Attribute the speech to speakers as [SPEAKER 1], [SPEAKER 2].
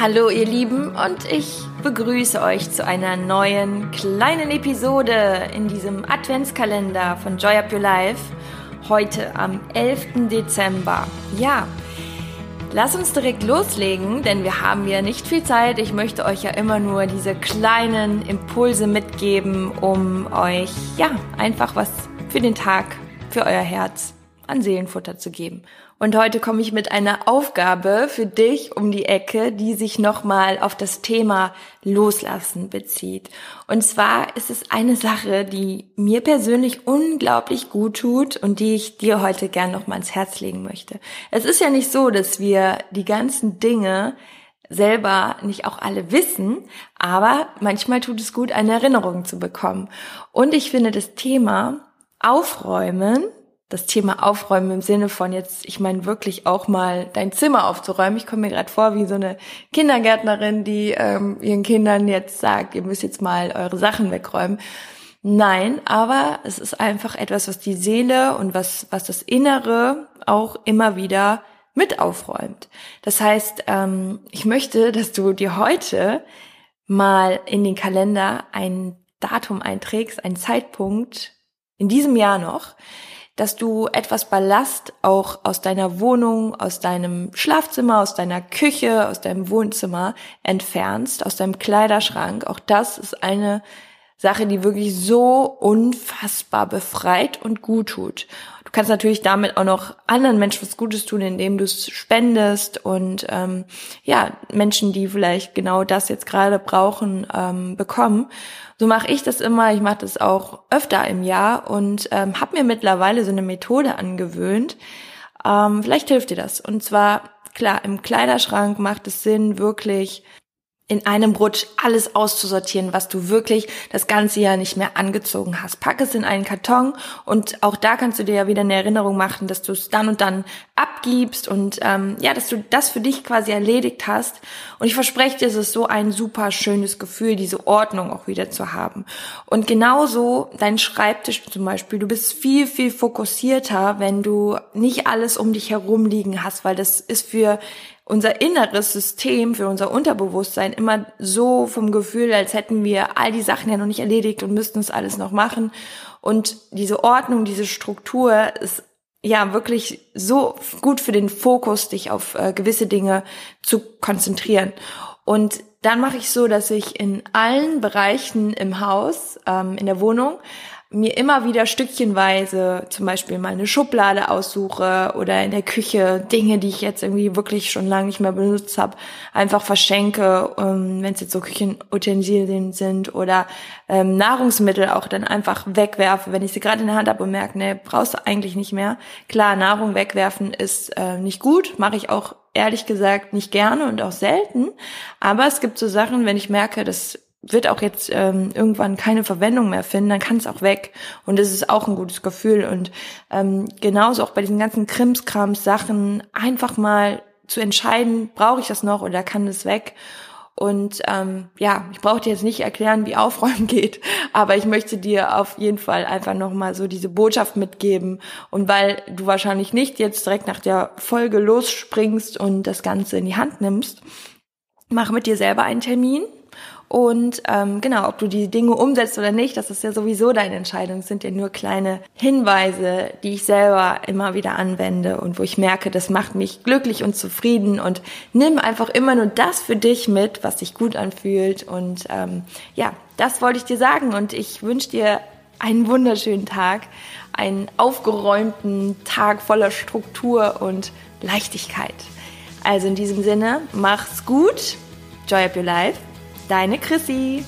[SPEAKER 1] Hallo ihr Lieben und ich begrüße euch zu einer neuen kleinen Episode in diesem Adventskalender von Joy Up Your Life. Heute am 11. Dezember. Ja, lass uns direkt loslegen, denn wir haben ja nicht viel Zeit. Ich möchte euch ja immer nur diese kleinen Impulse mitgeben, um euch ja einfach was für den Tag, für euer Herz an Seelenfutter zu geben. Und heute komme ich mit einer Aufgabe für dich um die Ecke, die sich nochmal auf das Thema Loslassen bezieht. Und zwar ist es eine Sache, die mir persönlich unglaublich gut tut und die ich dir heute gern nochmal ins Herz legen möchte. Es ist ja nicht so, dass wir die ganzen Dinge selber nicht auch alle wissen, aber manchmal tut es gut, eine Erinnerung zu bekommen. Und ich finde das Thema Aufräumen das Thema Aufräumen im Sinne von jetzt, ich meine wirklich auch mal dein Zimmer aufzuräumen. Ich komme mir gerade vor wie so eine Kindergärtnerin, die ähm, ihren Kindern jetzt sagt, ihr müsst jetzt mal eure Sachen wegräumen. Nein, aber es ist einfach etwas, was die Seele und was, was das Innere auch immer wieder mit aufräumt. Das heißt, ähm, ich möchte, dass du dir heute mal in den Kalender ein Datum einträgst, einen Zeitpunkt in diesem Jahr noch, dass du etwas Ballast auch aus deiner Wohnung, aus deinem Schlafzimmer, aus deiner Küche, aus deinem Wohnzimmer entfernst, aus deinem Kleiderschrank. Auch das ist eine Sache, die wirklich so unfassbar befreit und gut tut. Kannst natürlich damit auch noch anderen Menschen was Gutes tun, indem du es spendest und ähm, ja Menschen, die vielleicht genau das jetzt gerade brauchen, ähm, bekommen. So mache ich das immer. Ich mache das auch öfter im Jahr und ähm, habe mir mittlerweile so eine Methode angewöhnt. Ähm, vielleicht hilft dir das. Und zwar klar im Kleiderschrank macht es Sinn, wirklich in einem Rutsch alles auszusortieren, was du wirklich das ganze Jahr nicht mehr angezogen hast. Pack es in einen Karton und auch da kannst du dir ja wieder eine Erinnerung machen, dass du es dann und dann abgibst und ähm, ja, dass du das für dich quasi erledigt hast. Und ich verspreche dir, es ist so ein super schönes Gefühl, diese Ordnung auch wieder zu haben. Und genauso dein Schreibtisch zum Beispiel. Du bist viel, viel fokussierter, wenn du nicht alles um dich herum liegen hast, weil das ist für unser inneres System, für unser Unterbewusstsein immer so vom Gefühl, als hätten wir all die Sachen ja noch nicht erledigt und müssten es alles noch machen. Und diese Ordnung, diese Struktur ist ja wirklich so gut für den Fokus, dich auf äh, gewisse Dinge zu konzentrieren. Und dann mache ich so, dass ich in allen Bereichen im Haus, ähm, in der Wohnung, mir immer wieder stückchenweise zum Beispiel mal eine Schublade aussuche oder in der Küche Dinge, die ich jetzt irgendwie wirklich schon lange nicht mehr benutzt habe, einfach verschenke, ähm, wenn es jetzt so Küchenutensilien sind oder ähm, Nahrungsmittel auch dann einfach wegwerfe, wenn ich sie gerade in der Hand habe und merke, ne, brauchst du eigentlich nicht mehr. Klar, Nahrung wegwerfen ist äh, nicht gut, mache ich auch ehrlich gesagt nicht gerne und auch selten, aber es gibt so Sachen, wenn ich merke, dass wird auch jetzt ähm, irgendwann keine Verwendung mehr finden, dann kann es auch weg. Und es ist auch ein gutes Gefühl. Und ähm, genauso auch bei diesen ganzen Krimskrams-Sachen einfach mal zu entscheiden, brauche ich das noch oder kann das weg? Und ähm, ja, ich brauche dir jetzt nicht erklären, wie Aufräumen geht, aber ich möchte dir auf jeden Fall einfach nochmal so diese Botschaft mitgeben. Und weil du wahrscheinlich nicht jetzt direkt nach der Folge losspringst und das Ganze in die Hand nimmst, mach mit dir selber einen Termin und ähm, genau, ob du die Dinge umsetzt oder nicht, das ist ja sowieso deine Entscheidung. Es sind ja nur kleine Hinweise, die ich selber immer wieder anwende und wo ich merke, das macht mich glücklich und zufrieden. Und nimm einfach immer nur das für dich mit, was sich gut anfühlt. Und ähm, ja, das wollte ich dir sagen. Und ich wünsche dir einen wunderschönen Tag, einen aufgeräumten Tag voller Struktur und Leichtigkeit. Also in diesem Sinne, mach's gut. Joy up your life. Deine Chrissy.